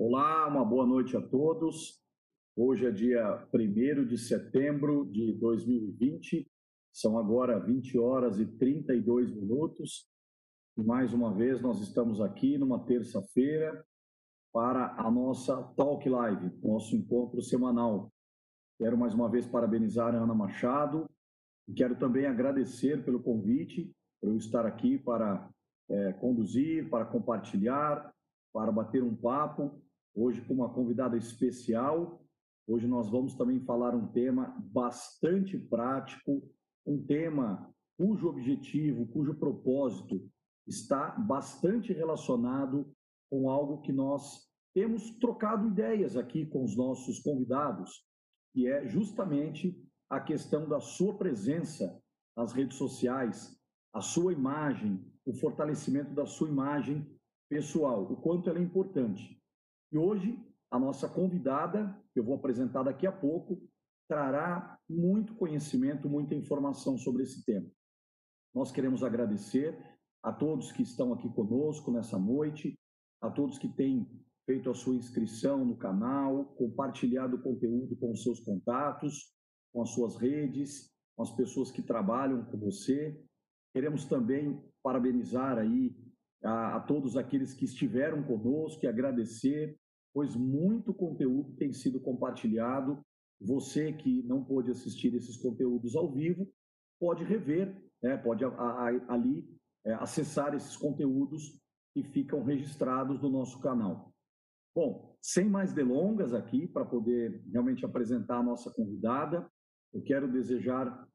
Olá, uma boa noite a todos. Hoje é dia 1 de setembro de 2020, são agora 20 horas e 32 minutos. E mais uma vez nós estamos aqui numa terça-feira para a nossa Talk Live, nosso encontro semanal. Quero mais uma vez parabenizar a Ana Machado e quero também agradecer pelo convite, por eu estar aqui para é, conduzir, para compartilhar, para bater um papo hoje com uma convidada especial. Hoje nós vamos também falar um tema bastante prático, um tema cujo objetivo, cujo propósito está bastante relacionado com algo que nós temos trocado ideias aqui com os nossos convidados, que é justamente a questão da sua presença nas redes sociais, a sua imagem, o fortalecimento da sua imagem pessoal, o quanto ela é importante. E hoje, a nossa convidada, que eu vou apresentar daqui a pouco, trará muito conhecimento, muita informação sobre esse tema. Nós queremos agradecer a todos que estão aqui conosco nessa noite, a todos que têm feito a sua inscrição no canal, compartilhado o conteúdo com os seus contatos, com as suas redes, com as pessoas que trabalham com você. Queremos também parabenizar aí a, a todos aqueles que estiveram conosco e agradecer, pois muito conteúdo tem sido compartilhado. Você que não pôde assistir esses conteúdos ao vivo, pode rever, né? pode a, a, ali é, acessar esses conteúdos que ficam registrados no nosso canal. Bom, sem mais delongas aqui, para poder realmente apresentar a nossa convidada, eu quero desejar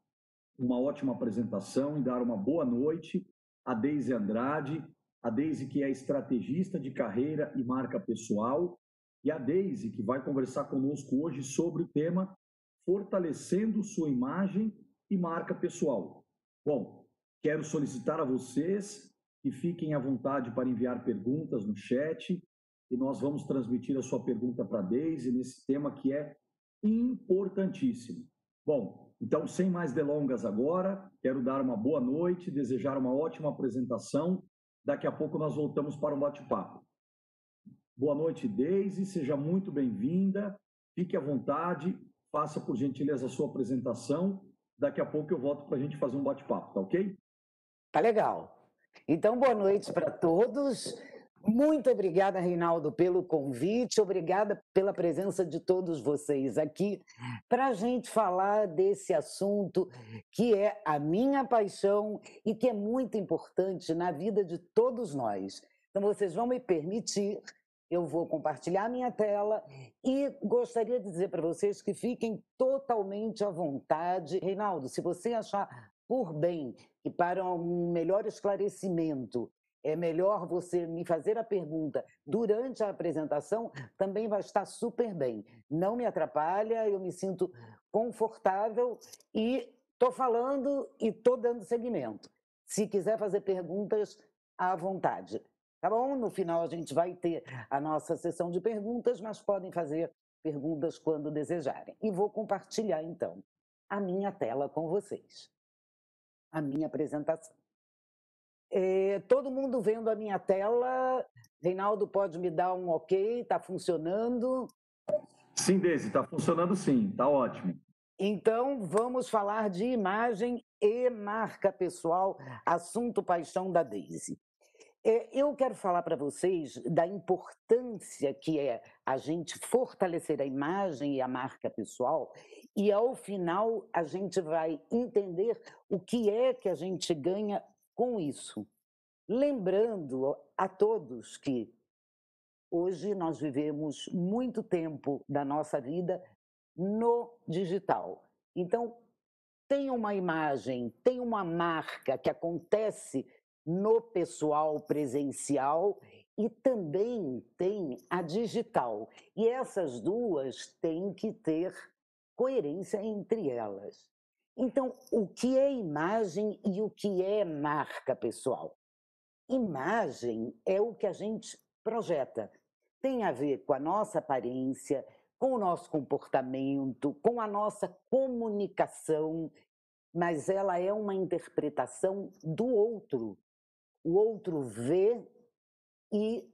uma ótima apresentação e dar uma boa noite a Deise Andrade, a Deise que é estrategista de carreira e marca pessoal, e a Deise que vai conversar conosco hoje sobre o tema fortalecendo sua imagem e marca pessoal. Bom, quero solicitar a vocês que fiquem à vontade para enviar perguntas no chat e nós vamos transmitir a sua pergunta para a Deise nesse tema que é importantíssimo. Bom, então, sem mais delongas agora, quero dar uma boa noite, desejar uma ótima apresentação Daqui a pouco nós voltamos para um bate-papo. Boa noite, Deise, seja muito bem-vinda. Fique à vontade, faça por gentileza a sua apresentação. Daqui a pouco eu volto para a gente fazer um bate-papo, tá ok? Tá legal. Então, boa noite para todos. Muito obrigada, Reinaldo, pelo convite, obrigada pela presença de todos vocês aqui para a gente falar desse assunto que é a minha paixão e que é muito importante na vida de todos nós. Então, vocês vão me permitir, eu vou compartilhar minha tela e gostaria de dizer para vocês que fiquem totalmente à vontade. Reinaldo, se você achar por bem e para um melhor esclarecimento é melhor você me fazer a pergunta durante a apresentação, também vai estar super bem. Não me atrapalha, eu me sinto confortável e estou falando e estou dando seguimento. Se quiser fazer perguntas, à vontade. Tá bom? No final a gente vai ter a nossa sessão de perguntas, mas podem fazer perguntas quando desejarem. E vou compartilhar então a minha tela com vocês. A minha apresentação. É, todo mundo vendo a minha tela. Reinaldo, pode me dar um ok? Está funcionando? Sim, Deise, está funcionando sim, está ótimo. Então, vamos falar de imagem e marca pessoal, assunto paixão da Deise. É, eu quero falar para vocês da importância que é a gente fortalecer a imagem e a marca pessoal, e ao final a gente vai entender o que é que a gente ganha com isso. Lembrando a todos que hoje nós vivemos muito tempo da nossa vida no digital. Então, tem uma imagem, tem uma marca que acontece no pessoal presencial e também tem a digital. E essas duas têm que ter coerência entre elas. Então, o que é imagem e o que é marca pessoal? Imagem é o que a gente projeta. Tem a ver com a nossa aparência, com o nosso comportamento, com a nossa comunicação, mas ela é uma interpretação do outro. O outro vê e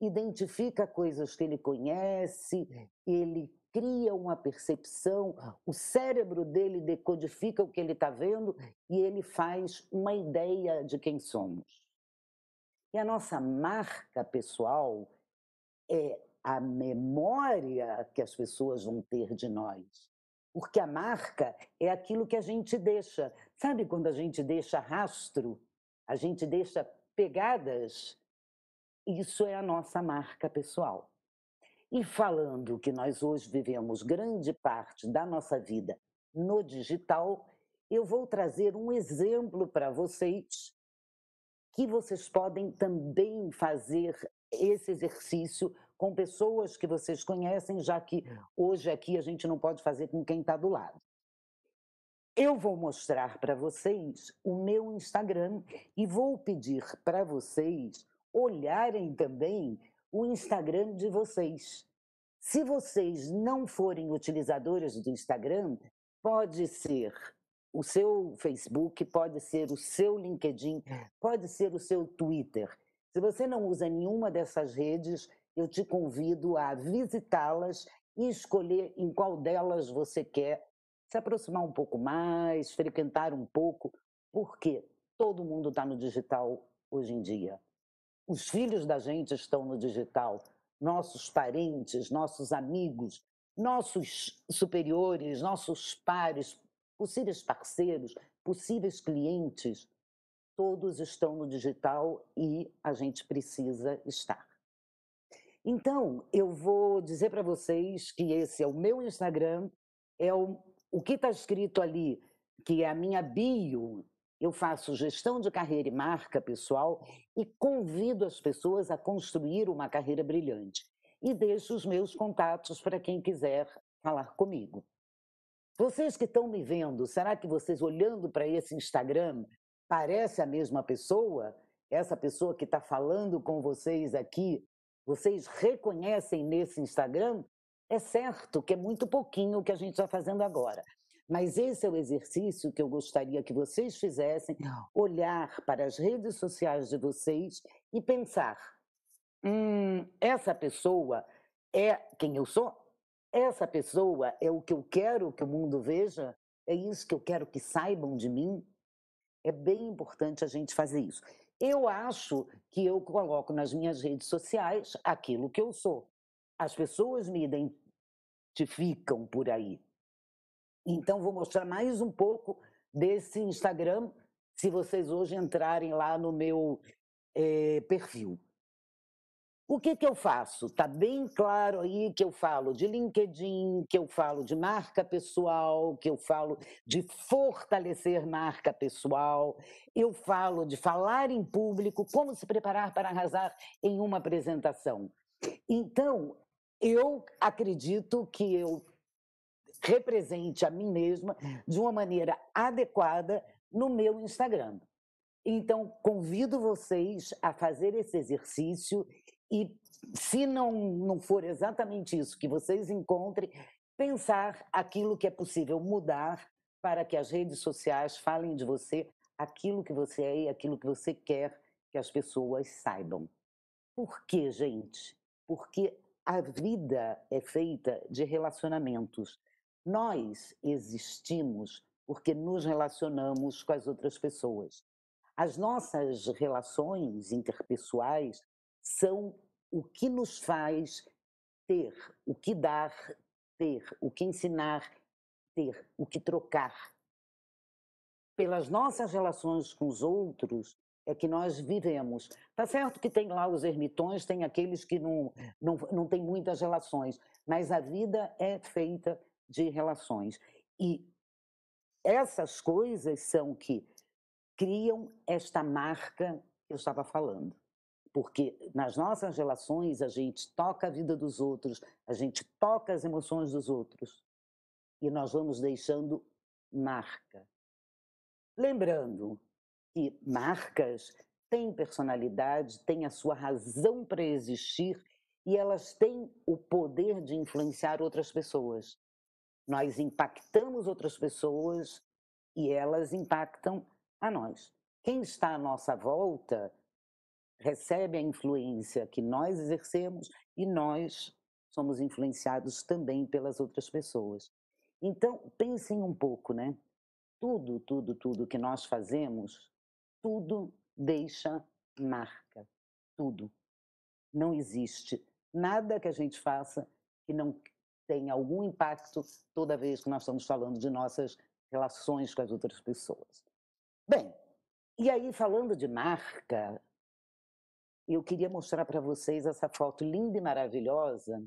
identifica coisas que ele conhece, ele cria uma percepção, o cérebro dele decodifica o que ele está vendo e ele faz uma ideia de quem somos. E a nossa marca pessoal é a memória que as pessoas vão ter de nós. Porque a marca é aquilo que a gente deixa. Sabe quando a gente deixa rastro? A gente deixa pegadas? Isso é a nossa marca pessoal. E falando que nós hoje vivemos grande parte da nossa vida no digital, eu vou trazer um exemplo para vocês que vocês podem também fazer esse exercício com pessoas que vocês conhecem, já que hoje aqui a gente não pode fazer com quem está do lado. Eu vou mostrar para vocês o meu Instagram e vou pedir para vocês olharem também o Instagram de vocês. Se vocês não forem utilizadores do Instagram, pode ser o seu Facebook, pode ser o seu LinkedIn, pode ser o seu Twitter. Se você não usa nenhuma dessas redes, eu te convido a visitá-las e escolher em qual delas você quer se aproximar um pouco mais, frequentar um pouco, porque todo mundo está no digital hoje em dia. Os filhos da gente estão no digital, nossos parentes, nossos amigos, nossos superiores, nossos pares, possíveis parceiros, possíveis clientes, todos estão no digital e a gente precisa estar. Então, eu vou dizer para vocês que esse é o meu Instagram, é o, o que está escrito ali, que é a minha bio. Eu faço gestão de carreira e marca pessoal e convido as pessoas a construir uma carreira brilhante. E deixo os meus contatos para quem quiser falar comigo. Vocês que estão me vendo, será que vocês olhando para esse Instagram parece a mesma pessoa? Essa pessoa que está falando com vocês aqui, vocês reconhecem nesse Instagram? É certo que é muito pouquinho o que a gente está fazendo agora. Mas esse é o exercício que eu gostaria que vocês fizessem: olhar para as redes sociais de vocês e pensar: hum, essa pessoa é quem eu sou? essa pessoa é o que eu quero que o mundo veja, é isso que eu quero que saibam de mim. É bem importante a gente fazer isso. Eu acho que eu coloco nas minhas redes sociais aquilo que eu sou. As pessoas me identificam por aí. Então, vou mostrar mais um pouco desse Instagram, se vocês hoje entrarem lá no meu é, perfil. O que, que eu faço? Está bem claro aí que eu falo de LinkedIn, que eu falo de marca pessoal, que eu falo de fortalecer marca pessoal, eu falo de falar em público, como se preparar para arrasar em uma apresentação. Então, eu acredito que eu represente a mim mesma de uma maneira adequada no meu Instagram. Então, convido vocês a fazer esse exercício e se não, não for exatamente isso que vocês encontrem, pensar aquilo que é possível mudar para que as redes sociais falem de você aquilo que você é e aquilo que você quer que as pessoas saibam. Por quê, gente? Porque a vida é feita de relacionamentos. Nós existimos porque nos relacionamos com as outras pessoas. As nossas relações interpessoais são o que nos faz ter, o que dar, ter, o que ensinar, ter, o que trocar. Pelas nossas relações com os outros é que nós vivemos. Tá certo que tem lá os ermitões, tem aqueles que não, não, não têm muitas relações, mas a vida é feita de relações. E essas coisas são que criam esta marca que eu estava falando porque nas nossas relações a gente toca a vida dos outros, a gente toca as emoções dos outros e nós vamos deixando marca. Lembrando que marcas têm personalidade, têm a sua razão para existir e elas têm o poder de influenciar outras pessoas. Nós impactamos outras pessoas e elas impactam a nós. Quem está à nossa volta recebe a influência que nós exercemos e nós somos influenciados também pelas outras pessoas. Então, pensem um pouco, né? Tudo, tudo, tudo que nós fazemos, tudo deixa marca. Tudo. Não existe nada que a gente faça que não tenha algum impacto toda vez que nós estamos falando de nossas relações com as outras pessoas. Bem, e aí falando de marca, eu queria mostrar para vocês essa foto linda e maravilhosa,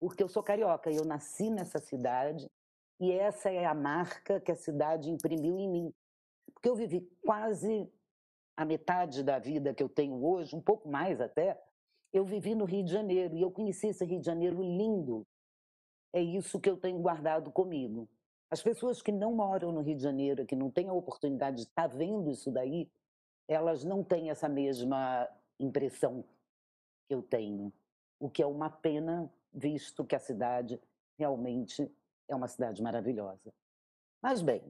porque eu sou carioca e eu nasci nessa cidade e essa é a marca que a cidade imprimiu em mim. Porque eu vivi quase a metade da vida que eu tenho hoje, um pouco mais até, eu vivi no Rio de Janeiro e eu conheci esse Rio de Janeiro lindo. É isso que eu tenho guardado comigo. As pessoas que não moram no Rio de Janeiro, que não têm a oportunidade de estar vendo isso daí, elas não têm essa mesma impressão que eu tenho, o que é uma pena, visto que a cidade realmente é uma cidade maravilhosa. Mas bem,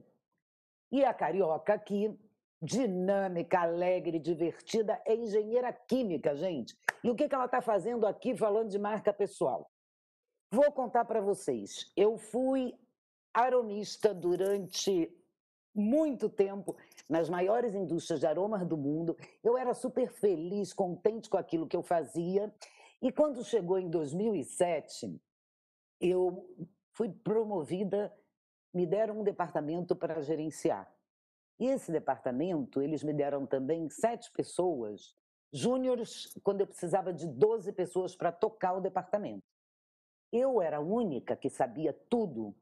e a carioca aqui, dinâmica, alegre, divertida, é engenheira química, gente. E o que ela está fazendo aqui falando de marca pessoal? Vou contar para vocês. Eu fui aronista durante muito tempo nas maiores indústrias de aromas do mundo. Eu era super feliz, contente com aquilo que eu fazia. E quando chegou em 2007, eu fui promovida, me deram um departamento para gerenciar. E esse departamento, eles me deram também sete pessoas, júniores, quando eu precisava de 12 pessoas para tocar o departamento. Eu era a única que sabia tudo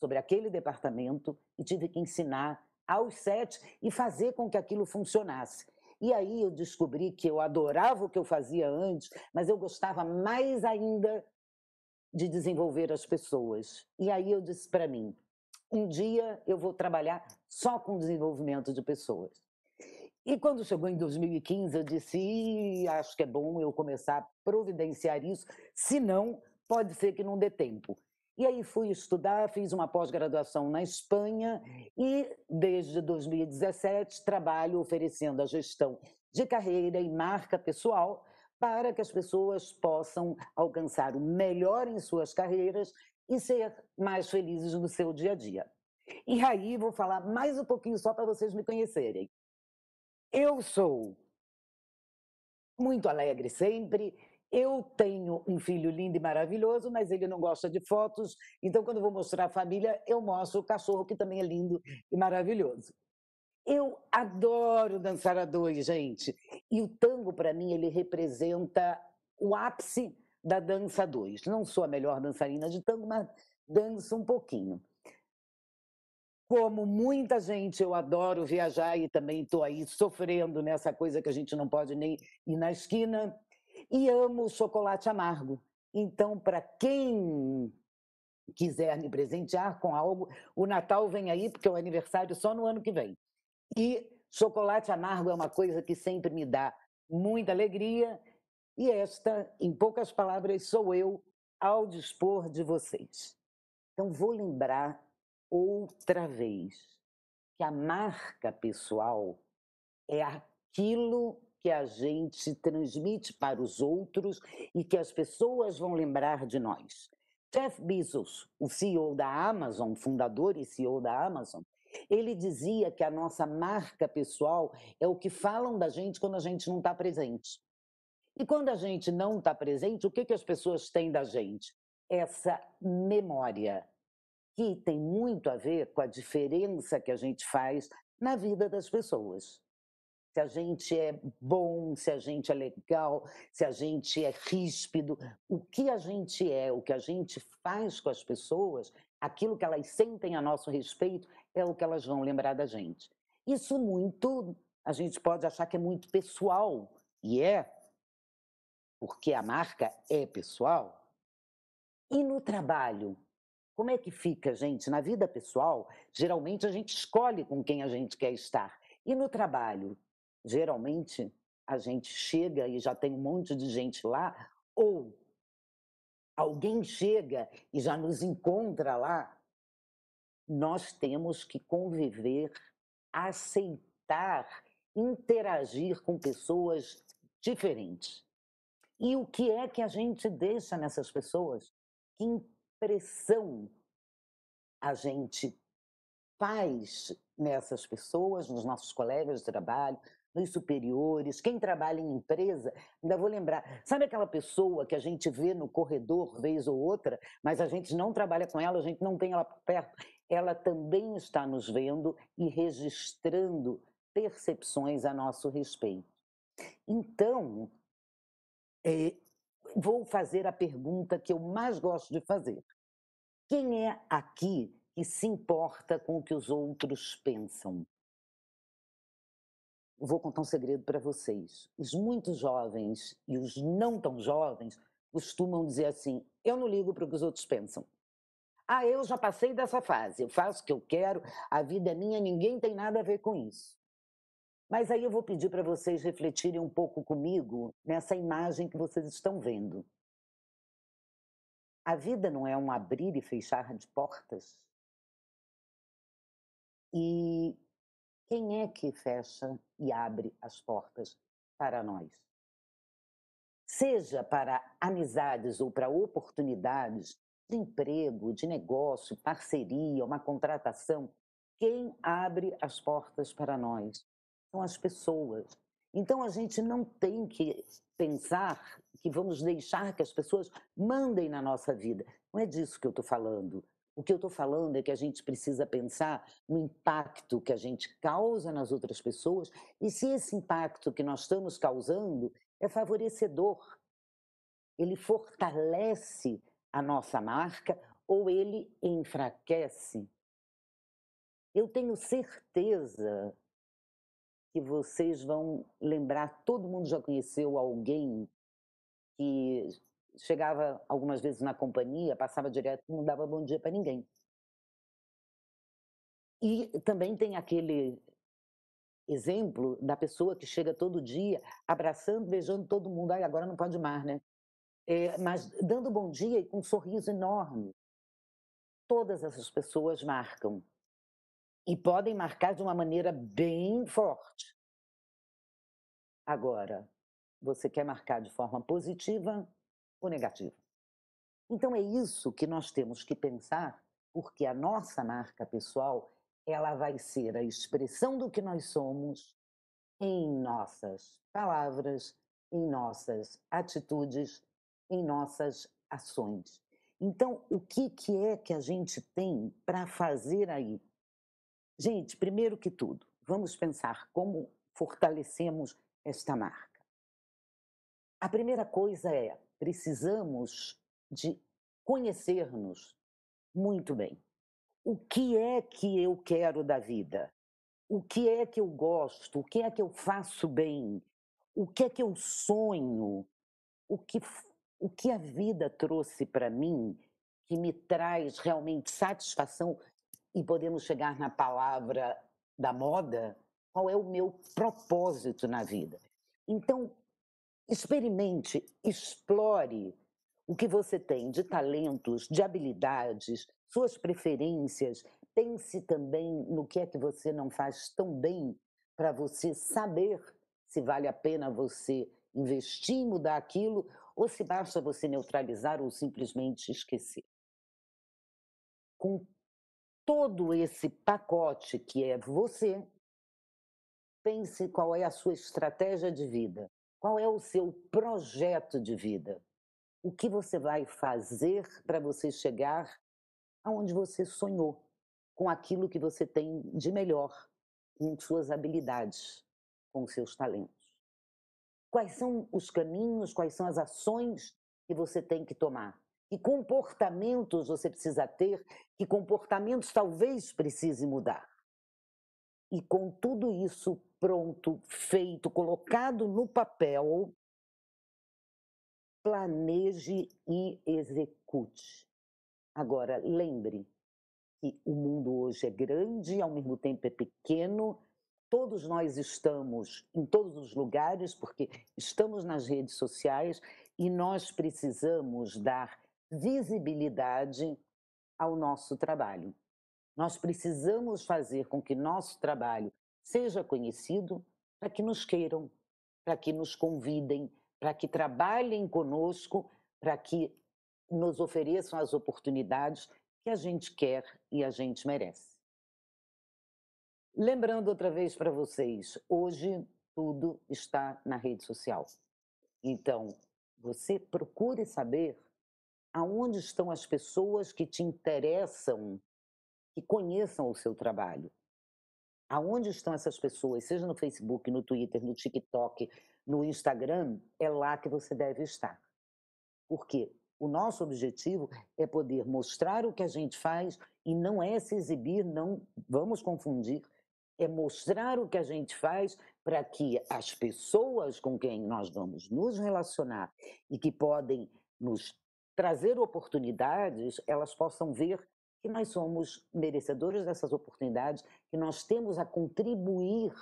sobre aquele departamento e tive que ensinar aos sete e fazer com que aquilo funcionasse. E aí eu descobri que eu adorava o que eu fazia antes, mas eu gostava mais ainda de desenvolver as pessoas. E aí eu disse para mim: um dia eu vou trabalhar só com desenvolvimento de pessoas. E quando chegou em 2015, eu disse: acho que é bom eu começar a providenciar isso, senão pode ser que não dê tempo. E aí fui estudar, fiz uma pós-graduação na Espanha e desde 2017 trabalho oferecendo a gestão de carreira e marca pessoal para que as pessoas possam alcançar o melhor em suas carreiras e ser mais felizes no seu dia a dia. E aí vou falar mais um pouquinho só para vocês me conhecerem. Eu sou muito alegre sempre, eu tenho um filho lindo e maravilhoso, mas ele não gosta de fotos, então quando vou mostrar a família, eu mostro o cachorro, que também é lindo e maravilhoso. Eu adoro dançar a dois, gente. E o tango, para mim, ele representa o ápice da dança a dois. Não sou a melhor dançarina de tango, mas danço um pouquinho. Como muita gente, eu adoro viajar e também estou aí sofrendo nessa coisa que a gente não pode nem ir na esquina e amo chocolate amargo. Então, para quem quiser me presentear com algo, o Natal vem aí, porque é o aniversário só no ano que vem. E chocolate amargo é uma coisa que sempre me dá muita alegria, e esta, em poucas palavras, sou eu ao dispor de vocês. Então, vou lembrar outra vez que a marca pessoal é aquilo que a gente transmite para os outros e que as pessoas vão lembrar de nós. Jeff Bezos, o CEO da Amazon, fundador e CEO da Amazon, ele dizia que a nossa marca pessoal é o que falam da gente quando a gente não está presente. E quando a gente não está presente, o que, que as pessoas têm da gente? Essa memória, que tem muito a ver com a diferença que a gente faz na vida das pessoas se a gente é bom, se a gente é legal, se a gente é ríspido, o que a gente é, o que a gente faz com as pessoas, aquilo que elas sentem a nosso respeito, é o que elas vão lembrar da gente. Isso muito, a gente pode achar que é muito pessoal, e é, porque a marca é pessoal. E no trabalho, como é que fica, gente? Na vida pessoal, geralmente a gente escolhe com quem a gente quer estar. E no trabalho, geralmente a gente chega e já tem um monte de gente lá, ou alguém chega e já nos encontra lá, nós temos que conviver, aceitar, interagir com pessoas diferente. E o que é que a gente deixa nessas pessoas? Que impressão a gente faz nessas pessoas, nos nossos colegas de trabalho, nos superiores, quem trabalha em empresa, ainda vou lembrar, sabe aquela pessoa que a gente vê no corredor vez ou outra, mas a gente não trabalha com ela, a gente não tem ela perto, ela também está nos vendo e registrando percepções a nosso respeito. Então, é, vou fazer a pergunta que eu mais gosto de fazer. Quem é aqui que se importa com o que os outros pensam? Vou contar um segredo para vocês. Os muito jovens e os não tão jovens costumam dizer assim: eu não ligo para o que os outros pensam. Ah, eu já passei dessa fase, eu faço o que eu quero, a vida é minha, ninguém tem nada a ver com isso. Mas aí eu vou pedir para vocês refletirem um pouco comigo nessa imagem que vocês estão vendo. A vida não é um abrir e fechar de portas? E quem é que fecha e abre as portas para nós? Seja para amizades ou para oportunidades de emprego, de negócio, parceria, uma contratação, quem abre as portas para nós são as pessoas. Então a gente não tem que pensar que vamos deixar que as pessoas mandem na nossa vida. Não é disso que eu estou falando. O que eu estou falando é que a gente precisa pensar no impacto que a gente causa nas outras pessoas e se esse impacto que nós estamos causando é favorecedor. Ele fortalece a nossa marca ou ele enfraquece. Eu tenho certeza que vocês vão lembrar, todo mundo já conheceu alguém que chegava algumas vezes na companhia, passava direto, não dava bom dia para ninguém. E também tem aquele exemplo da pessoa que chega todo dia abraçando, beijando todo mundo. Ai, agora não pode mais, né? É, mas dando bom dia e com um sorriso enorme. Todas essas pessoas marcam. E podem marcar de uma maneira bem forte. Agora, você quer marcar de forma positiva ou negativa. Então é isso que nós temos que pensar, porque a nossa marca pessoal, ela vai ser a expressão do que nós somos em nossas palavras, em nossas atitudes, em nossas ações. Então, o que, que é que a gente tem para fazer aí? Gente, primeiro que tudo, vamos pensar como fortalecemos esta marca. A primeira coisa é precisamos de conhecer-nos muito bem. O que é que eu quero da vida? O que é que eu gosto? O que é que eu faço bem? O que é que eu sonho? O que, o que a vida trouxe para mim que me traz realmente satisfação? E podemos chegar na palavra da moda: qual é o meu propósito na vida? Então, Experimente, explore o que você tem de talentos, de habilidades, suas preferências. Pense também no que é que você não faz tão bem para você saber se vale a pena você investir em mudar aquilo ou se basta você neutralizar ou simplesmente esquecer. Com todo esse pacote que é você, pense qual é a sua estratégia de vida. Qual é o seu projeto de vida? O que você vai fazer para você chegar aonde você sonhou, com aquilo que você tem de melhor, com suas habilidades, com seus talentos? Quais são os caminhos, quais são as ações que você tem que tomar? Que comportamentos você precisa ter? Que comportamentos talvez precise mudar? E com tudo isso pronto, feito, colocado no papel, planeje e execute. Agora, lembre que o mundo hoje é grande, ao mesmo tempo é pequeno, todos nós estamos em todos os lugares, porque estamos nas redes sociais e nós precisamos dar visibilidade ao nosso trabalho. Nós precisamos fazer com que nosso trabalho seja conhecido para que nos queiram, para que nos convidem, para que trabalhem conosco, para que nos ofereçam as oportunidades que a gente quer e a gente merece. Lembrando outra vez para vocês, hoje tudo está na rede social. Então, você procure saber aonde estão as pessoas que te interessam, que conheçam o seu trabalho. Aonde estão essas pessoas, seja no Facebook, no Twitter, no TikTok, no Instagram, é lá que você deve estar. Porque o nosso objetivo é poder mostrar o que a gente faz e não é se exibir, não vamos confundir, é mostrar o que a gente faz para que as pessoas com quem nós vamos nos relacionar e que podem nos trazer oportunidades, elas possam ver que nós somos merecedores dessas oportunidades, que nós temos a contribuir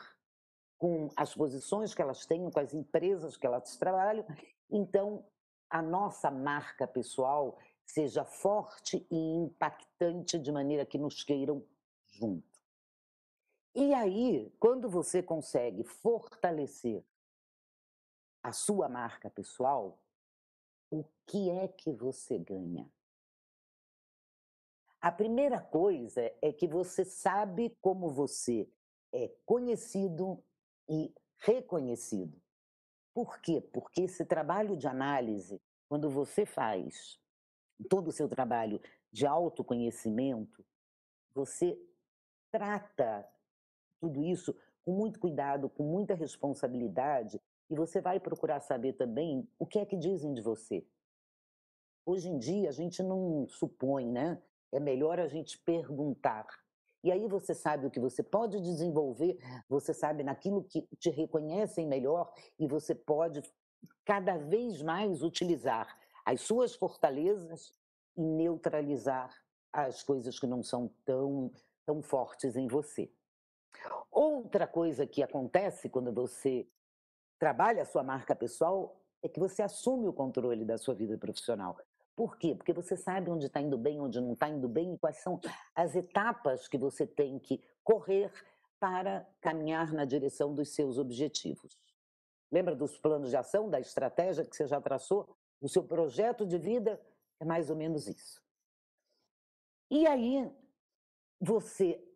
com as posições que elas têm, com as empresas que elas trabalham. Então, a nossa marca pessoal seja forte e impactante de maneira que nos queiram junto. E aí, quando você consegue fortalecer a sua marca pessoal, o que é que você ganha? A primeira coisa é que você sabe como você é conhecido e reconhecido. Por quê? Porque esse trabalho de análise, quando você faz todo o seu trabalho de autoconhecimento, você trata tudo isso com muito cuidado, com muita responsabilidade, e você vai procurar saber também o que é que dizem de você. Hoje em dia, a gente não supõe, né? É melhor a gente perguntar. E aí você sabe o que você pode desenvolver, você sabe naquilo que te reconhecem melhor e você pode cada vez mais utilizar as suas fortalezas e neutralizar as coisas que não são tão, tão fortes em você. Outra coisa que acontece quando você trabalha a sua marca pessoal é que você assume o controle da sua vida profissional. Por quê? Porque você sabe onde está indo bem, onde não está indo bem e quais são as etapas que você tem que correr para caminhar na direção dos seus objetivos. Lembra dos planos de ação, da estratégia que você já traçou? O seu projeto de vida é mais ou menos isso. E aí, você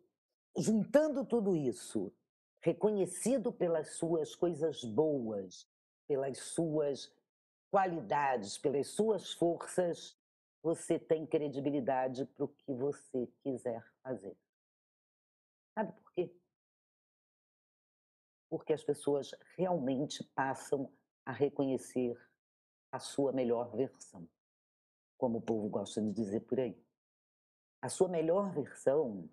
juntando tudo isso, reconhecido pelas suas coisas boas, pelas suas qualidades, pelas suas forças, você tem credibilidade para o que você quiser fazer. Sabe por quê? Porque as pessoas realmente passam a reconhecer a sua melhor versão, como o povo gosta de dizer por aí. A sua melhor versão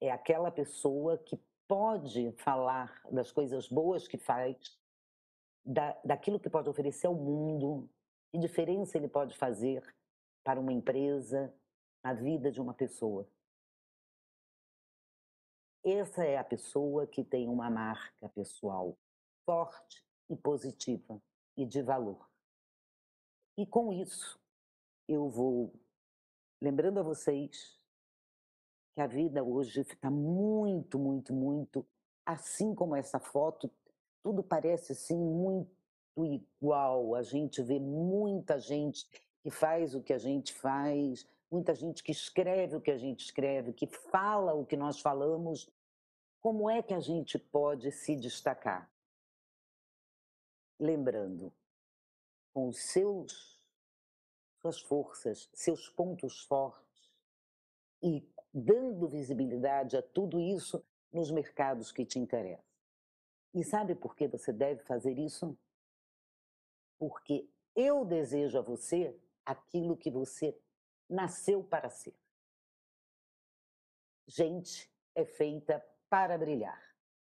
é aquela pessoa que pode falar das coisas boas que faz, da, daquilo que pode oferecer ao mundo, que diferença ele pode fazer para uma empresa, na vida de uma pessoa. Essa é a pessoa que tem uma marca pessoal forte e positiva e de valor. E com isso, eu vou lembrando a vocês que a vida hoje está muito, muito, muito, assim como essa foto, tudo parece assim muito igual. A gente vê muita gente que faz o que a gente faz, muita gente que escreve o que a gente escreve, que fala o que nós falamos. Como é que a gente pode se destacar? Lembrando, com seus suas forças, seus pontos fortes e dando visibilidade a tudo isso nos mercados que te interessam. E sabe por que você deve fazer isso? Porque eu desejo a você aquilo que você nasceu para ser. Gente é feita para brilhar.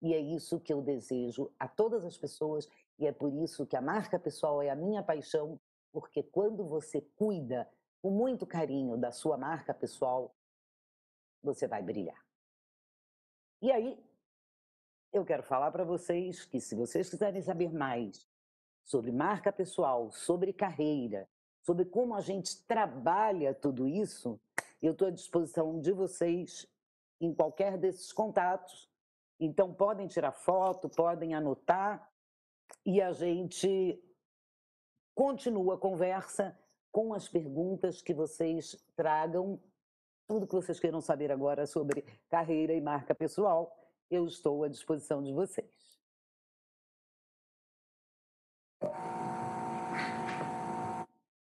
E é isso que eu desejo a todas as pessoas, e é por isso que a marca pessoal é a minha paixão, porque quando você cuida com muito carinho da sua marca pessoal, você vai brilhar. E aí, eu quero falar para vocês que se vocês quiserem saber mais sobre marca pessoal, sobre carreira, sobre como a gente trabalha tudo isso, eu estou à disposição de vocês em qualquer desses contatos. Então, podem tirar foto, podem anotar e a gente continua a conversa com as perguntas que vocês tragam, tudo que vocês queiram saber agora sobre carreira e marca pessoal, eu estou à disposição de vocês.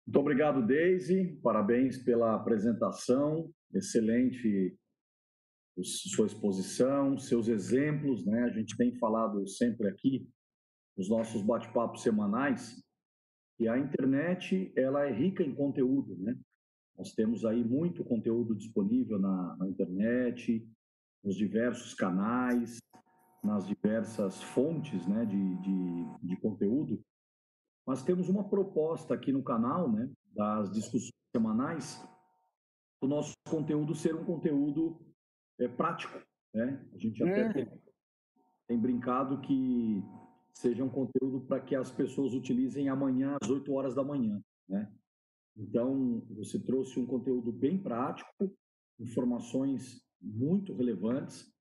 Muito obrigado, Daisy. Parabéns pela apresentação. Excelente sua exposição, seus exemplos, né? A gente tem falado sempre aqui nos nossos bate-papos semanais que a internet ela é rica em conteúdo, né? Nós temos aí muito conteúdo disponível na, na internet, nos diversos canais, nas diversas fontes, né, de, de, de conteúdo. Mas temos uma proposta aqui no canal, né, das discussões semanais, o nosso conteúdo ser um conteúdo é, prático, né? A gente até tem, tem brincado que seja um conteúdo para que as pessoas utilizem amanhã às 8 horas da manhã, né? Então, você trouxe um conteúdo bem prático, informações muito relevantes,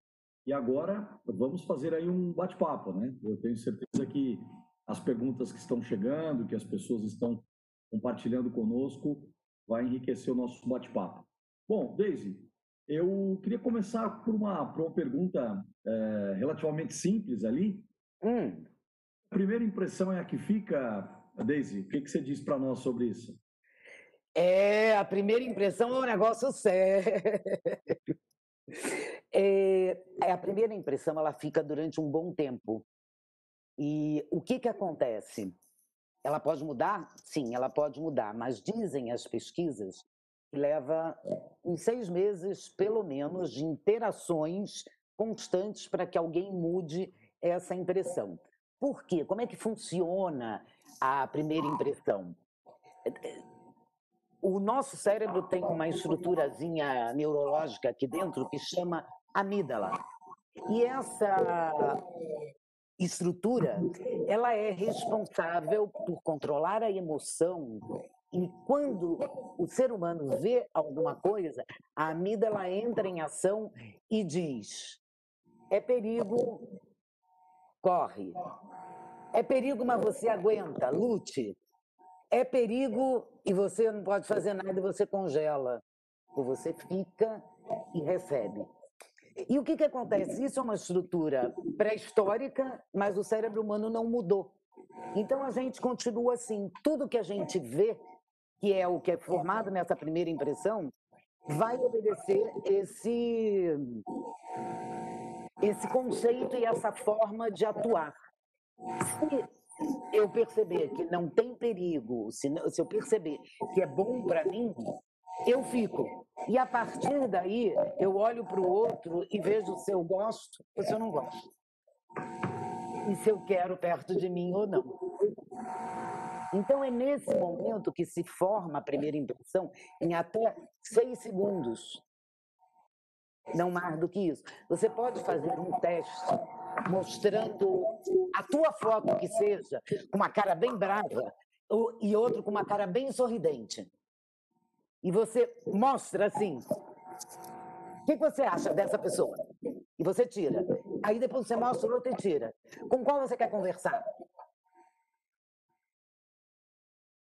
e agora vamos fazer aí um bate-papo, né? Eu tenho certeza que as perguntas que estão chegando, que as pessoas estão compartilhando conosco, vai enriquecer o nosso bate-papo. Bom, Daisy, eu queria começar por uma, por uma pergunta é, relativamente simples ali. Hum. A primeira impressão é a que fica, Daisy. O que, que você diz para nós sobre isso? É, a primeira impressão é um negócio sério. É, é, a primeira impressão ela fica durante um bom tempo. E o que, que acontece? Ela pode mudar? Sim, ela pode mudar, mas dizem as pesquisas que leva uns seis meses, pelo menos, de interações constantes para que alguém mude essa impressão. Por quê? Como é que funciona a primeira impressão? O nosso cérebro tem uma estruturazinha neurológica aqui dentro que chama amígdala. E essa estrutura, ela é responsável por controlar a emoção e quando o ser humano vê alguma coisa, a amígdala entra em ação e diz: é perigo, corre. É perigo, mas você aguenta, lute. É perigo e você não pode fazer nada e você congela. Ou você fica e recebe. E o que, que acontece? Isso é uma estrutura pré-histórica, mas o cérebro humano não mudou. Então a gente continua assim. Tudo que a gente vê, que é o que é formado nessa primeira impressão, vai obedecer esse, esse conceito e essa forma de atuar. Se eu perceber que não tem perigo, se, se eu perceber que é bom para mim, eu fico. E a partir daí, eu olho para o outro e vejo se eu gosto ou se eu não gosto. E se eu quero perto de mim ou não. Então, é nesse momento que se forma a primeira impressão, em até seis segundos. Não mais do que isso. Você pode fazer um teste mostrando a tua foto que seja, com uma cara bem brava, e outro com uma cara bem sorridente e você mostra assim. O que você acha dessa pessoa? E você tira. Aí depois você mostra o outro e tira. Com qual você quer conversar?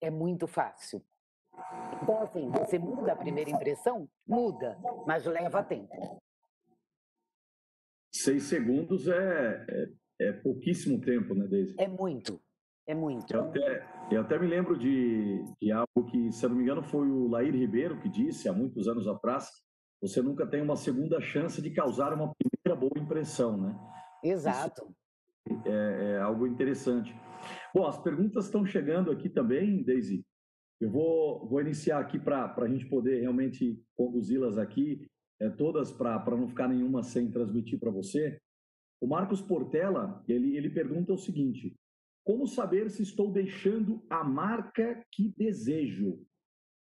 É muito fácil. Então, assim, você muda a primeira impressão? Muda, mas leva tempo. Seis segundos é, é, é pouquíssimo tempo, né, Deise? É muito. É muito. Eu até, eu até me lembro de, de algo que, se eu não me engano, foi o Lair Ribeiro que disse há muitos anos atrás: você nunca tem uma segunda chance de causar uma primeira boa impressão, né? Exato. É, é, algo interessante. Bom, as perguntas estão chegando aqui também, Daisy. Eu vou, vou iniciar aqui para a gente poder realmente conduzi-las aqui, é, todas para não ficar nenhuma sem transmitir para você. O Marcos Portela, ele, ele pergunta o seguinte: como saber se estou deixando a marca que desejo?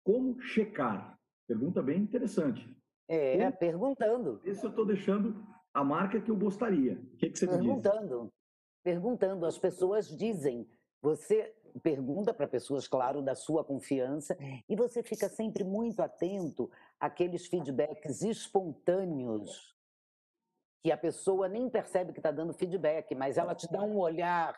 Como checar? Pergunta bem interessante. É, Como perguntando. Se eu estou deixando a marca que eu gostaria. O que, que você perguntando, Perguntando. As pessoas dizem. Você pergunta para pessoas, claro, da sua confiança, e você fica sempre muito atento àqueles feedbacks espontâneos que a pessoa nem percebe que está dando feedback, mas ela te dá um olhar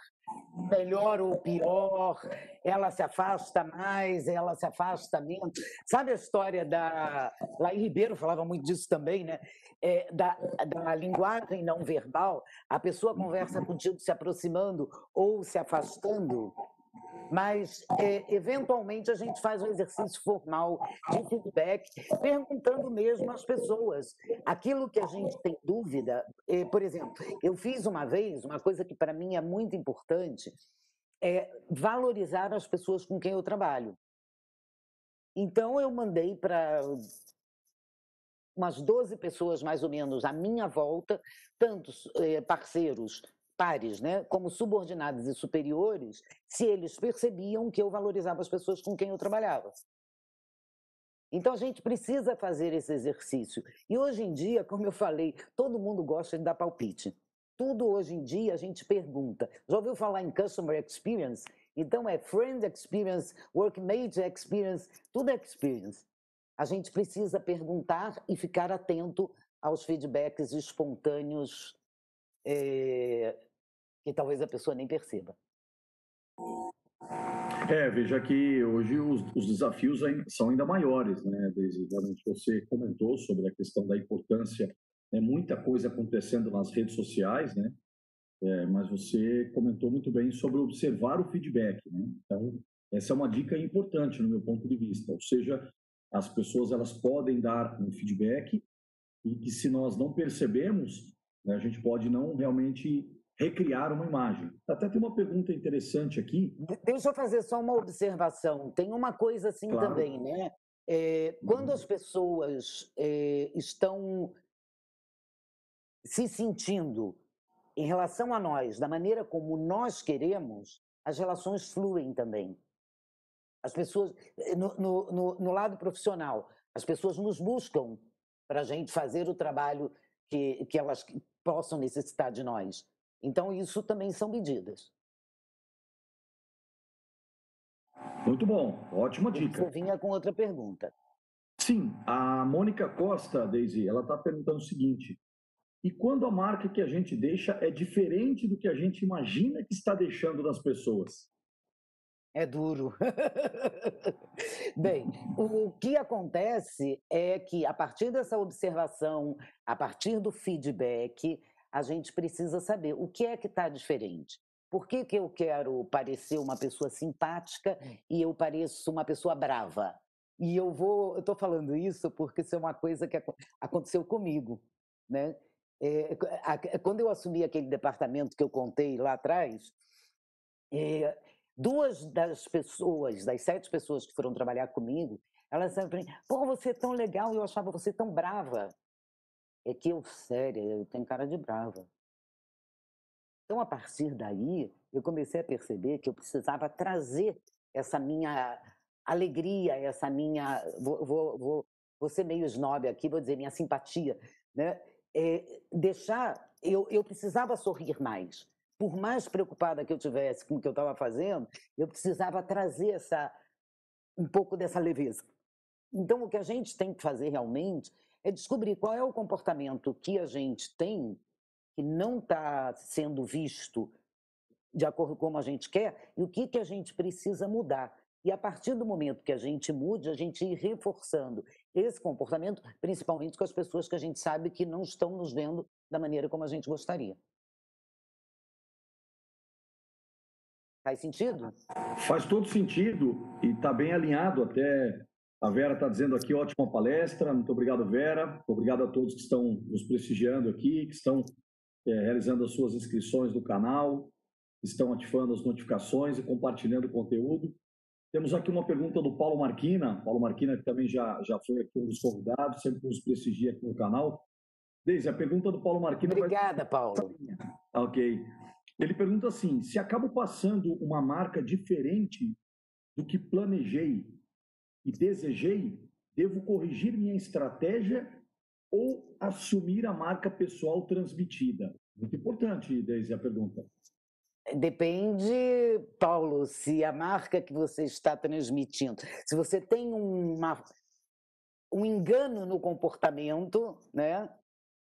melhor ou pior, ela se afasta mais, ela se afasta menos. Sabe a história da. Laí Ribeiro falava muito disso também, né? É, da, da linguagem não verbal, a pessoa conversa contigo se aproximando ou se afastando mas é, eventualmente a gente faz um exercício formal de feedback, perguntando mesmo às pessoas aquilo que a gente tem dúvida. É, por exemplo, eu fiz uma vez uma coisa que para mim é muito importante, é valorizar as pessoas com quem eu trabalho. Então eu mandei para umas 12 pessoas mais ou menos à minha volta, tantos é, parceiros pares, né, como subordinados e superiores, se eles percebiam que eu valorizava as pessoas com quem eu trabalhava. Então a gente precisa fazer esse exercício. E hoje em dia, como eu falei, todo mundo gosta de dar palpite. Tudo hoje em dia a gente pergunta. Já ouviu falar em customer experience? Então é friend experience, workmate experience, tudo é experience. A gente precisa perguntar e ficar atento aos feedbacks espontâneos é, que talvez a pessoa nem perceba. É, veja que hoje os, os desafios são ainda maiores, né, Deise? Você comentou sobre a questão da importância, né, muita coisa acontecendo nas redes sociais, né? É, mas você comentou muito bem sobre observar o feedback, né? Então, essa é uma dica importante no meu ponto de vista, ou seja, as pessoas elas podem dar um feedback e que se nós não percebemos, né, a gente pode não realmente recriar uma imagem. Até tem uma pergunta interessante aqui. Deixa eu fazer só uma observação. Tem uma coisa assim claro. também, né? É, quando as pessoas é, estão se sentindo em relação a nós da maneira como nós queremos, as relações fluem também. As pessoas, no, no, no, no lado profissional, as pessoas nos buscam para a gente fazer o trabalho que, que elas possam necessitar de nós. Então, isso também são medidas. Muito bom, ótima dica. Você vinha com outra pergunta. Sim, a Mônica Costa, Daisy, ela está perguntando o seguinte: e quando a marca que a gente deixa é diferente do que a gente imagina que está deixando nas pessoas? É duro. Bem, o que acontece é que, a partir dessa observação, a partir do feedback, a gente precisa saber o que é que está diferente. Por que, que eu quero parecer uma pessoa simpática e eu pareço uma pessoa brava? E eu vou, eu estou falando isso porque isso é uma coisa que aconteceu comigo, né? É, quando eu assumi aquele departamento que eu contei lá atrás, é, duas das pessoas, das sete pessoas que foram trabalhar comigo, elas mim: pô, você é tão legal eu achava você tão brava é que eu, séria, eu tenho cara de brava. Então, a partir daí, eu comecei a perceber que eu precisava trazer essa minha alegria, essa minha. Vou, vou, vou, vou ser meio snob aqui, vou dizer minha simpatia, né? É, deixar. Eu, eu precisava sorrir mais. Por mais preocupada que eu tivesse com o que eu estava fazendo, eu precisava trazer essa, um pouco dessa leveza. Então, o que a gente tem que fazer realmente é descobrir qual é o comportamento que a gente tem que não está sendo visto de acordo com como a gente quer e o que, que a gente precisa mudar. E a partir do momento que a gente mude, a gente ir reforçando esse comportamento, principalmente com as pessoas que a gente sabe que não estão nos vendo da maneira como a gente gostaria. Faz sentido? Faz todo sentido e está bem alinhado até a Vera está dizendo aqui, ótima palestra. Muito obrigado, Vera. Obrigado a todos que estão nos prestigiando aqui, que estão é, realizando as suas inscrições no canal, que estão ativando as notificações e compartilhando o conteúdo. Temos aqui uma pergunta do Paulo Marquina. Paulo Marquina, que também já, já foi aqui um dos convidados, sempre nos prestigia aqui no canal. Deise, a pergunta do Paulo Marquina. Obrigada, vai... Paulo. Ok. Ele pergunta assim: se acabo passando uma marca diferente do que planejei e desejei, devo corrigir minha estratégia ou assumir a marca pessoal transmitida? Muito importante, Deise, a pergunta. Depende, Paulo, se a marca que você está transmitindo, se você tem uma, um engano no comportamento, né?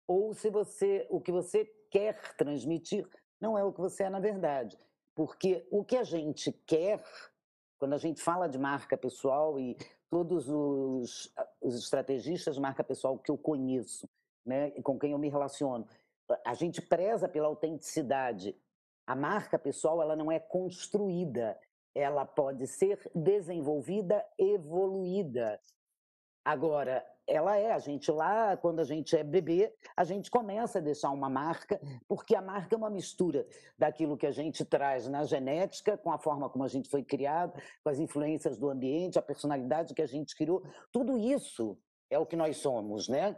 ou se você o que você quer transmitir não é o que você é na verdade. Porque o que a gente quer, quando a gente fala de marca pessoal e todos os, os estrategistas de marca pessoal que eu conheço, né, com quem eu me relaciono, a gente preza pela autenticidade. A marca pessoal ela não é construída, ela pode ser desenvolvida, evoluída. Agora, ela é, a gente lá, quando a gente é bebê, a gente começa a deixar uma marca, porque a marca é uma mistura daquilo que a gente traz na genética, com a forma como a gente foi criado, com as influências do ambiente, a personalidade que a gente criou, tudo isso é o que nós somos, né?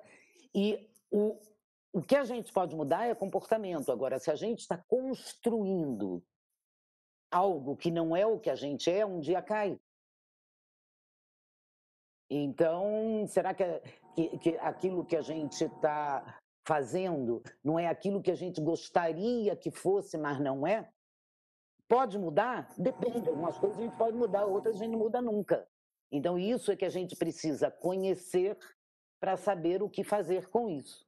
E o, o que a gente pode mudar é comportamento. Agora, se a gente está construindo algo que não é o que a gente é, um dia cai. Então, será que, que, que aquilo que a gente está fazendo não é aquilo que a gente gostaria que fosse, mas não é? Pode mudar? Depende. Algumas coisas a gente pode mudar, outras a gente não muda nunca. Então, isso é que a gente precisa conhecer para saber o que fazer com isso.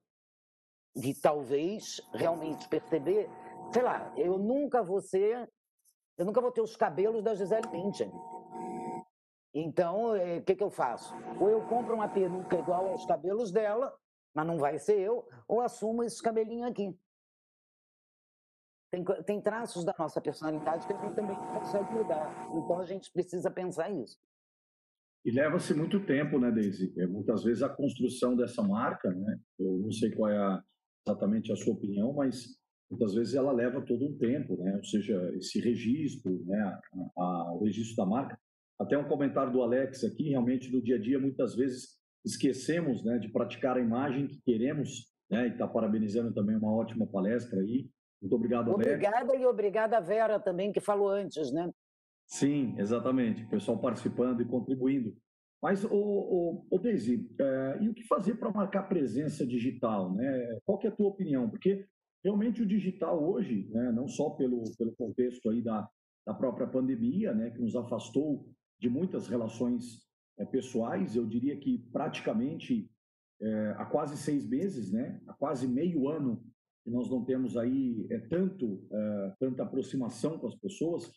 E talvez realmente perceber, sei lá, eu nunca vou ser, eu nunca vou ter os cabelos da Gisele Bündchen. Então, o é, que, que eu faço? Ou eu compro uma peruca igual aos cabelos dela, mas não vai ser eu, ou assumo esse cabelinho aqui. Tem, tem traços da nossa personalidade que a gente também consegue mudar. Então, a gente precisa pensar isso. E leva-se muito tempo, né, Daisy? É, muitas vezes a construção dessa marca, né? Eu não sei qual é a, exatamente a sua opinião, mas muitas vezes ela leva todo um tempo, né? Ou seja, esse registro, né? A, a, o registro da marca até um comentário do Alex aqui, realmente no dia a dia, muitas vezes esquecemos né, de praticar a imagem que queremos, né, e está parabenizando também uma ótima palestra aí. Muito obrigado, Alex. Obrigada e obrigada, Vera, também, que falou antes, né? Sim, exatamente. O pessoal participando e contribuindo. Mas, o, Daisy, é, e o que fazer para marcar presença digital? Né? Qual que é a tua opinião? Porque realmente o digital hoje, né, não só pelo, pelo contexto aí da, da própria pandemia, né, que nos afastou de muitas relações é, pessoais, eu diria que praticamente é, há quase seis meses, né, há quase meio ano que nós não temos aí é, tanto tanta aproximação com as pessoas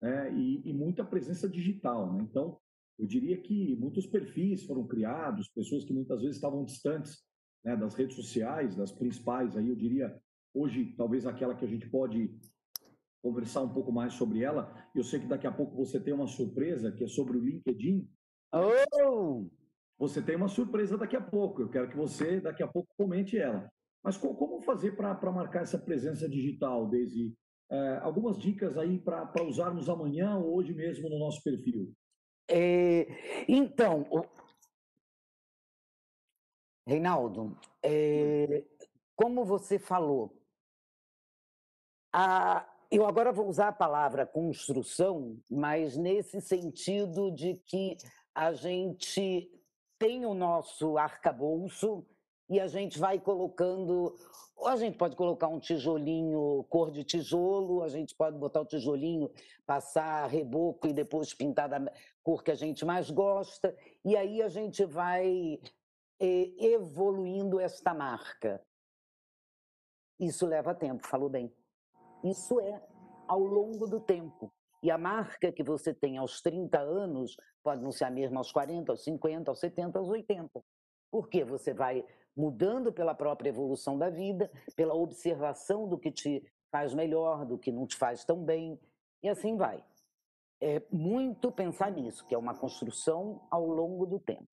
né, e, e, muita presença digital. Né? Então, eu diria que muitos perfis foram criados, pessoas que muitas vezes estavam distantes né, das redes sociais, das principais, aí eu diria hoje talvez aquela que a gente pode conversar um pouco mais sobre ela. Eu sei que daqui a pouco você tem uma surpresa, que é sobre o LinkedIn. Oh! Você tem uma surpresa daqui a pouco. Eu quero que você, daqui a pouco, comente ela. Mas como fazer para marcar essa presença digital, Daisy? É, algumas dicas aí para usarmos amanhã ou hoje mesmo no nosso perfil. É, então, Reinaldo, é, como você falou, a, eu agora vou usar a palavra construção, mas nesse sentido de que a gente tem o nosso arcabouço e a gente vai colocando. Ou a gente pode colocar um tijolinho cor de tijolo, a gente pode botar o tijolinho, passar reboco e depois pintar da cor que a gente mais gosta, e aí a gente vai eh, evoluindo esta marca. Isso leva tempo, falou bem. Isso é ao longo do tempo. E a marca que você tem aos 30 anos pode não ser a mesma aos 40, aos 50, aos 70, aos 80. Porque você vai mudando pela própria evolução da vida, pela observação do que te faz melhor, do que não te faz tão bem, e assim vai. É muito pensar nisso, que é uma construção ao longo do tempo.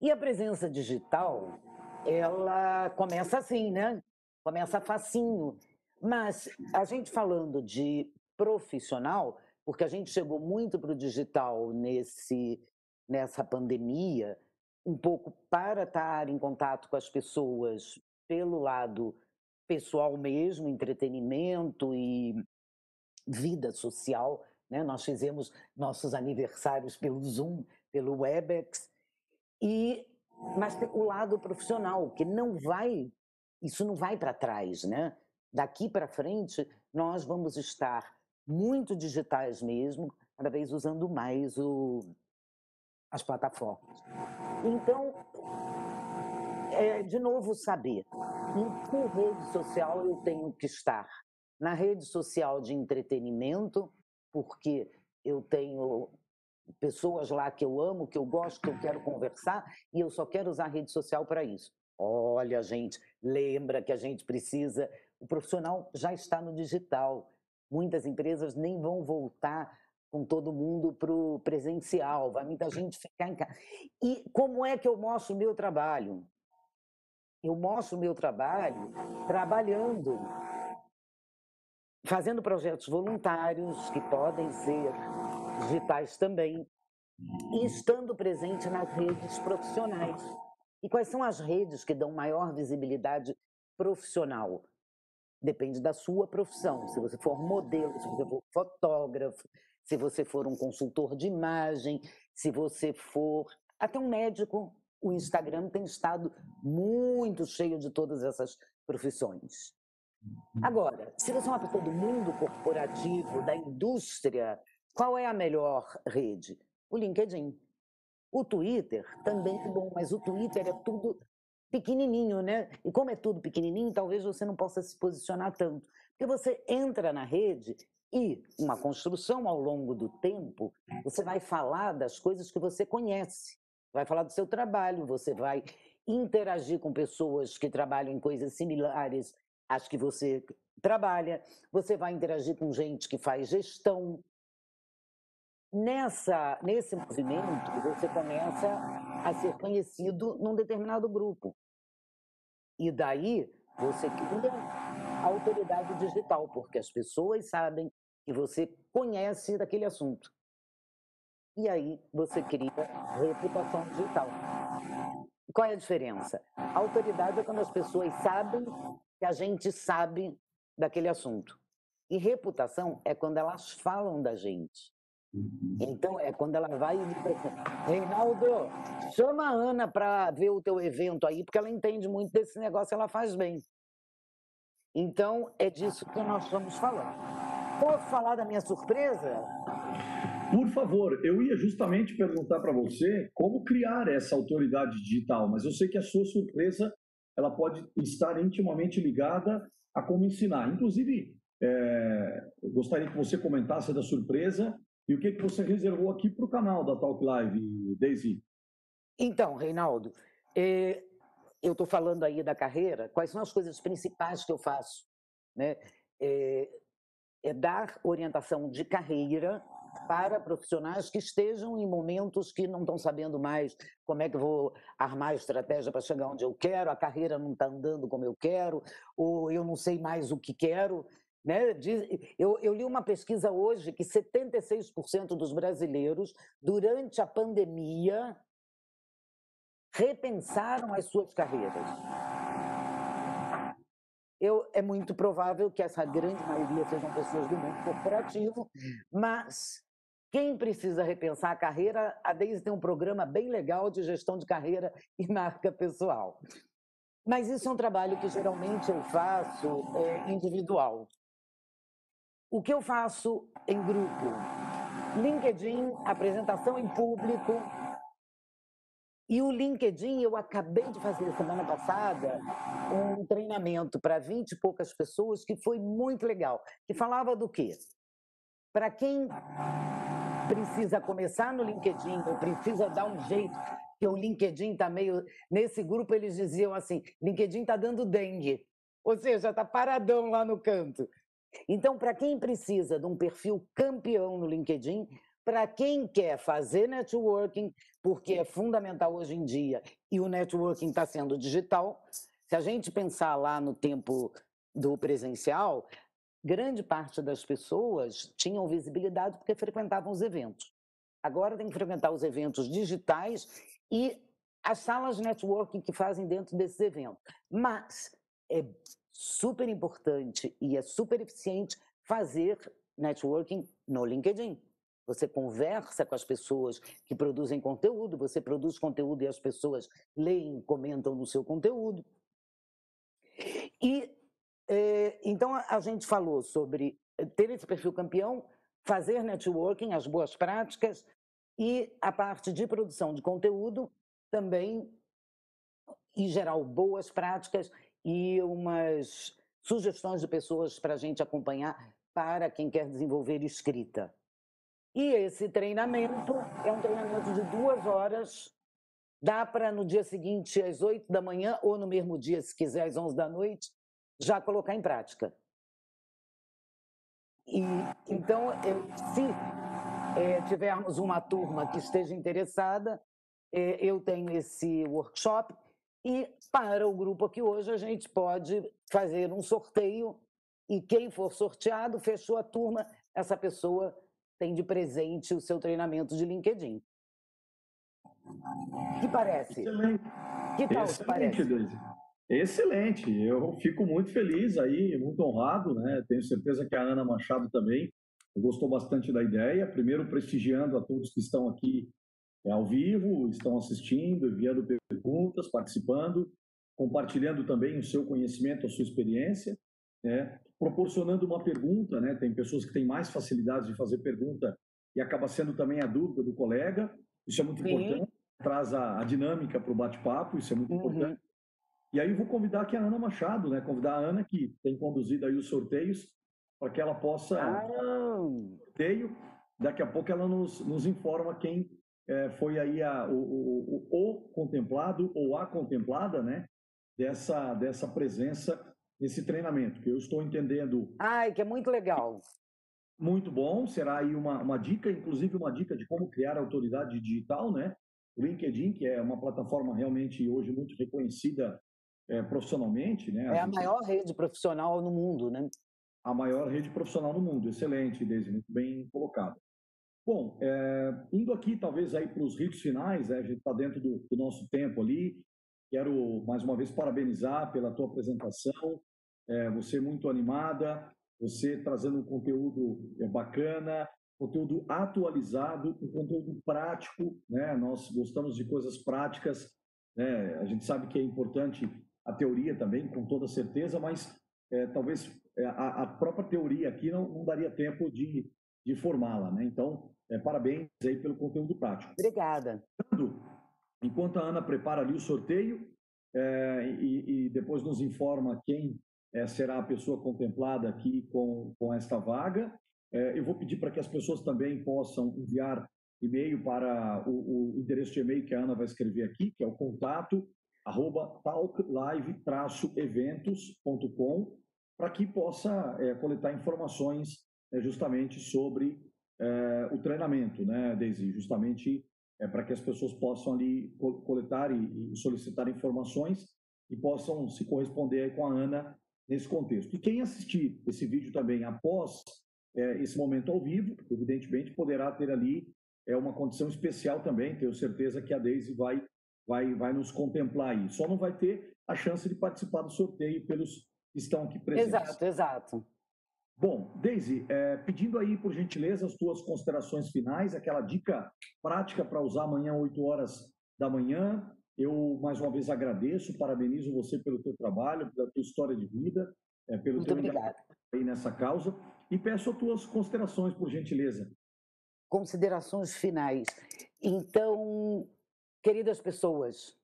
E a presença digital, ela começa assim, né? Começa facinho. Mas a gente falando de profissional, porque a gente chegou muito para o digital nesse, nessa pandemia, um pouco para estar em contato com as pessoas pelo lado pessoal mesmo, entretenimento e vida social. Né? Nós fizemos nossos aniversários pelo Zoom, pelo Webex, e mas o lado profissional que não vai, isso não vai para trás, né? Daqui para frente, nós vamos estar muito digitais mesmo, cada vez usando mais o, as plataformas. Então, é, de novo, saber. em que rede social eu tenho que estar? Na rede social de entretenimento, porque eu tenho pessoas lá que eu amo, que eu gosto, que eu quero conversar, e eu só quero usar a rede social para isso. Olha, gente, lembra que a gente precisa. O profissional já está no digital. Muitas empresas nem vão voltar com todo mundo para o presencial, vai muita gente ficar em casa. E como é que eu mostro o meu trabalho? Eu mostro o meu trabalho trabalhando, fazendo projetos voluntários, que podem ser digitais também, e estando presente nas redes profissionais. E quais são as redes que dão maior visibilidade profissional? Depende da sua profissão. Se você for modelo, se você for fotógrafo, se você for um consultor de imagem, se você for até um médico, o Instagram tem estado muito cheio de todas essas profissões. Agora, se você é uma pessoa do mundo corporativo, da indústria, qual é a melhor rede? O LinkedIn. O Twitter também é bom, mas o Twitter é tudo pequenininho, né? E como é tudo pequenininho, talvez você não possa se posicionar tanto. Porque você entra na rede e uma construção ao longo do tempo, você vai falar das coisas que você conhece, vai falar do seu trabalho, você vai interagir com pessoas que trabalham em coisas similares às que você trabalha, você vai interagir com gente que faz gestão, Nessa, nesse movimento, você começa a ser conhecido num determinado grupo. E daí você cria autoridade digital, porque as pessoas sabem que você conhece daquele assunto. E aí você cria reputação digital. Qual é a diferença? A autoridade é quando as pessoas sabem que a gente sabe daquele assunto. E reputação é quando elas falam da gente. Uhum. Então, é quando ela vai e diz Reinaldo, chama a Ana para ver o teu evento aí, porque ela entende muito desse negócio, ela faz bem. Então, é disso que nós estamos falando. Posso falar da minha surpresa? Por favor, eu ia justamente perguntar para você como criar essa autoridade digital, mas eu sei que a sua surpresa ela pode estar intimamente ligada a como ensinar. Inclusive, é, eu gostaria que você comentasse da surpresa e o que, que você reservou aqui para o canal da Talk Live, Daisy? Então, Reinaldo, eh, eu estou falando aí da carreira, quais são as coisas principais que eu faço? Né? É, é dar orientação de carreira para profissionais que estejam em momentos que não estão sabendo mais como é que vou armar a estratégia para chegar onde eu quero, a carreira não está andando como eu quero, ou eu não sei mais o que quero. Né? Eu, eu li uma pesquisa hoje que 76% dos brasileiros, durante a pandemia, repensaram as suas carreiras. Eu, é muito provável que essa grande maioria sejam pessoas do mundo corporativo, mas quem precisa repensar a carreira, a Deise tem um programa bem legal de gestão de carreira e marca pessoal. Mas isso é um trabalho que geralmente eu faço é, individual. O que eu faço em grupo? LinkedIn, apresentação em público. E o LinkedIn, eu acabei de fazer semana passada um treinamento para 20 e poucas pessoas que foi muito legal. Que falava do quê? Para quem precisa começar no LinkedIn ou precisa dar um jeito, que o LinkedIn está meio. Nesse grupo, eles diziam assim: LinkedIn está dando dengue. Ou seja, está paradão lá no canto. Então, para quem precisa de um perfil campeão no LinkedIn, para quem quer fazer networking, porque é fundamental hoje em dia e o networking está sendo digital, se a gente pensar lá no tempo do presencial, grande parte das pessoas tinham visibilidade porque frequentavam os eventos. Agora tem que frequentar os eventos digitais e as salas networking que fazem dentro desses eventos. Mas é super importante e é super eficiente fazer networking no LinkedIn. Você conversa com as pessoas que produzem conteúdo, você produz conteúdo e as pessoas leem, comentam no seu conteúdo. E é, então a gente falou sobre ter esse perfil campeão, fazer networking, as boas práticas e a parte de produção de conteúdo também, em geral, boas práticas e umas sugestões de pessoas para a gente acompanhar para quem quer desenvolver escrita. E esse treinamento é um treinamento de duas horas. Dá para no dia seguinte, às oito da manhã, ou no mesmo dia, se quiser, às onze da noite, já colocar em prática. E, então, se é, tivermos uma turma que esteja interessada, é, eu tenho esse workshop e para o grupo aqui hoje a gente pode fazer um sorteio e quem for sorteado, fechou a turma, essa pessoa tem de presente o seu treinamento de LinkedIn. Que parece? Excelente. Que tal Excelente, parece? Deise. Excelente, eu fico muito feliz aí, muito honrado, né? Tenho certeza que a Ana Machado também gostou bastante da ideia. Primeiro, prestigiando a todos que estão aqui é, ao vivo, estão assistindo, enviando perguntas, participando, compartilhando também o seu conhecimento, a sua experiência, né? proporcionando uma pergunta. Né? Tem pessoas que têm mais facilidade de fazer pergunta e acaba sendo também a dúvida do colega. Isso é muito Sim. importante, traz a, a dinâmica para o bate-papo, isso é muito uhum. importante. E aí vou convidar aqui a Ana Machado, né? Convidar a Ana, que tem conduzido aí os sorteios, para que ela possa. Ah. Sorteio. Daqui a pouco ela nos, nos informa quem é, foi aí a, o, o, o, o, contemplado ou a contemplada, né? Dessa, dessa presença nesse treinamento, que eu estou entendendo. Ai, que é muito legal. Muito bom. Será aí uma, uma dica, inclusive uma dica de como criar autoridade digital, né? O LinkedIn, que é uma plataforma realmente hoje muito reconhecida é, profissionalmente. Né? A é a maior rede profissional no mundo, né? A maior rede profissional no mundo. Excelente, Deise, muito bem colocado. Bom, é, indo aqui talvez aí para os ritos finais, né? a gente está dentro do, do, nosso tempo ali. Quero mais uma vez parabenizar pela tua apresentação. É, você muito animada, você trazendo um conteúdo é, bacana, conteúdo atualizado, um conteúdo prático. Né? Nós gostamos de coisas práticas. Né? A gente sabe que é importante a teoria também, com toda certeza, mas é, talvez é, a, a, própria teoria aqui não, não daria tempo de, de formá-la. Né? Então, é, parabéns aí pelo conteúdo prático. Obrigada. Enquanto a Ana prepara ali o sorteio é, e, e, depois nos informa quem é, será a pessoa contemplada aqui com, com esta vaga, é, eu vou pedir para que as pessoas também possam enviar e-mail para o, o endereço de e-mail que a Ana vai escrever aqui, que é o contato arroba talklive-eventos.com, para que possa é, coletar informações é, justamente sobre é, o treinamento, né, Daisy? Justamente é, para que as pessoas possam ali coletar e, e, solicitar informações e possam se corresponder com a Ana nesse contexto. E quem assistir esse vídeo também após é, esse momento ao vivo, evidentemente poderá ter ali é uma condição especial também. Tenho certeza que a Daisy vai vai, vai nos contemplar aí. Só não vai ter a chance de participar do sorteio pelos que estão aqui presentes. Exato, exato. Bom, Daisy, é, pedindo aí, por gentileza, as tuas considerações finais, aquela dica prática para usar amanhã, 8 horas da manhã. Eu, mais uma vez, agradeço, parabenizo você pelo teu trabalho, pela tua história de vida, é, pelo Muito teu obrigada. aí nessa causa. E peço as tuas considerações, por gentileza. Considerações finais. Então, Queridas pessoas,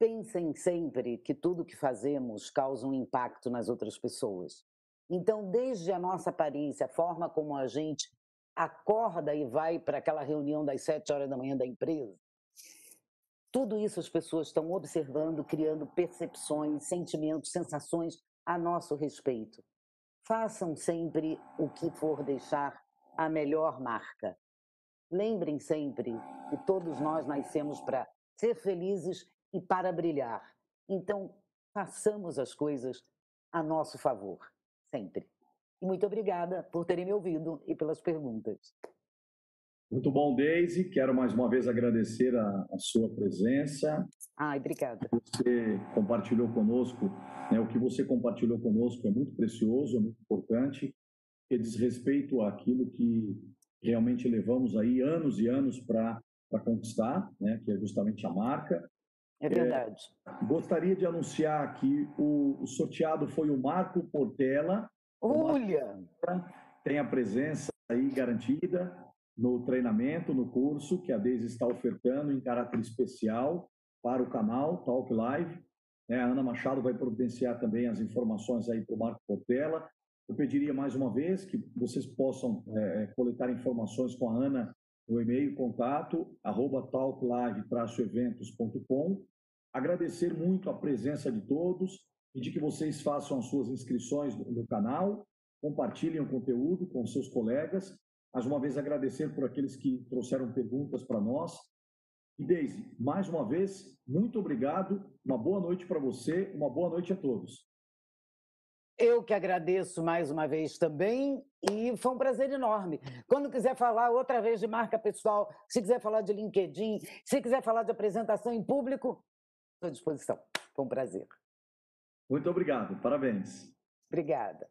pensem sempre que tudo que fazemos causa um impacto nas outras pessoas. Então, desde a nossa aparência, a forma como a gente acorda e vai para aquela reunião das sete horas da manhã da empresa, tudo isso as pessoas estão observando, criando percepções, sentimentos, sensações a nosso respeito. Façam sempre o que for deixar a melhor marca. Lembrem sempre que todos nós nascemos para ser felizes e para brilhar. Então, façamos as coisas a nosso favor, sempre. E muito obrigada por terem me ouvido e pelas perguntas. Muito bom, Deise. Quero mais uma vez agradecer a, a sua presença. Ai, obrigada. Você compartilhou conosco, né, o que você compartilhou conosco é muito precioso, é muito importante, e diz respeito àquilo que realmente levamos aí anos e anos para conquistar, né, que é justamente a marca. É verdade. É, gostaria de anunciar que o, o, sorteado foi o Marco Portela. Olha! Tem a presença aí garantida no treinamento, no curso que a Deise está ofertando em caráter especial para o canal Talk Live. Né? A Ana Machado vai providenciar também as informações aí para o Marco Portela. Eu pediria mais uma vez que vocês possam é, coletar informações com a Ana no e-mail contato arroba talklive-eventos.com. Agradecer muito a presença de todos, pedir que vocês façam as suas inscrições no canal, compartilhem o conteúdo com seus colegas. Mais uma vez agradecer por aqueles que trouxeram perguntas para nós. E Deise, mais uma vez, muito obrigado. Uma boa noite para você, uma boa noite a todos. Eu que agradeço mais uma vez também e foi um prazer enorme. Quando quiser falar outra vez de marca pessoal, se quiser falar de LinkedIn, se quiser falar de apresentação em público, estou à disposição. Foi um prazer. Muito obrigado. Parabéns. Obrigada.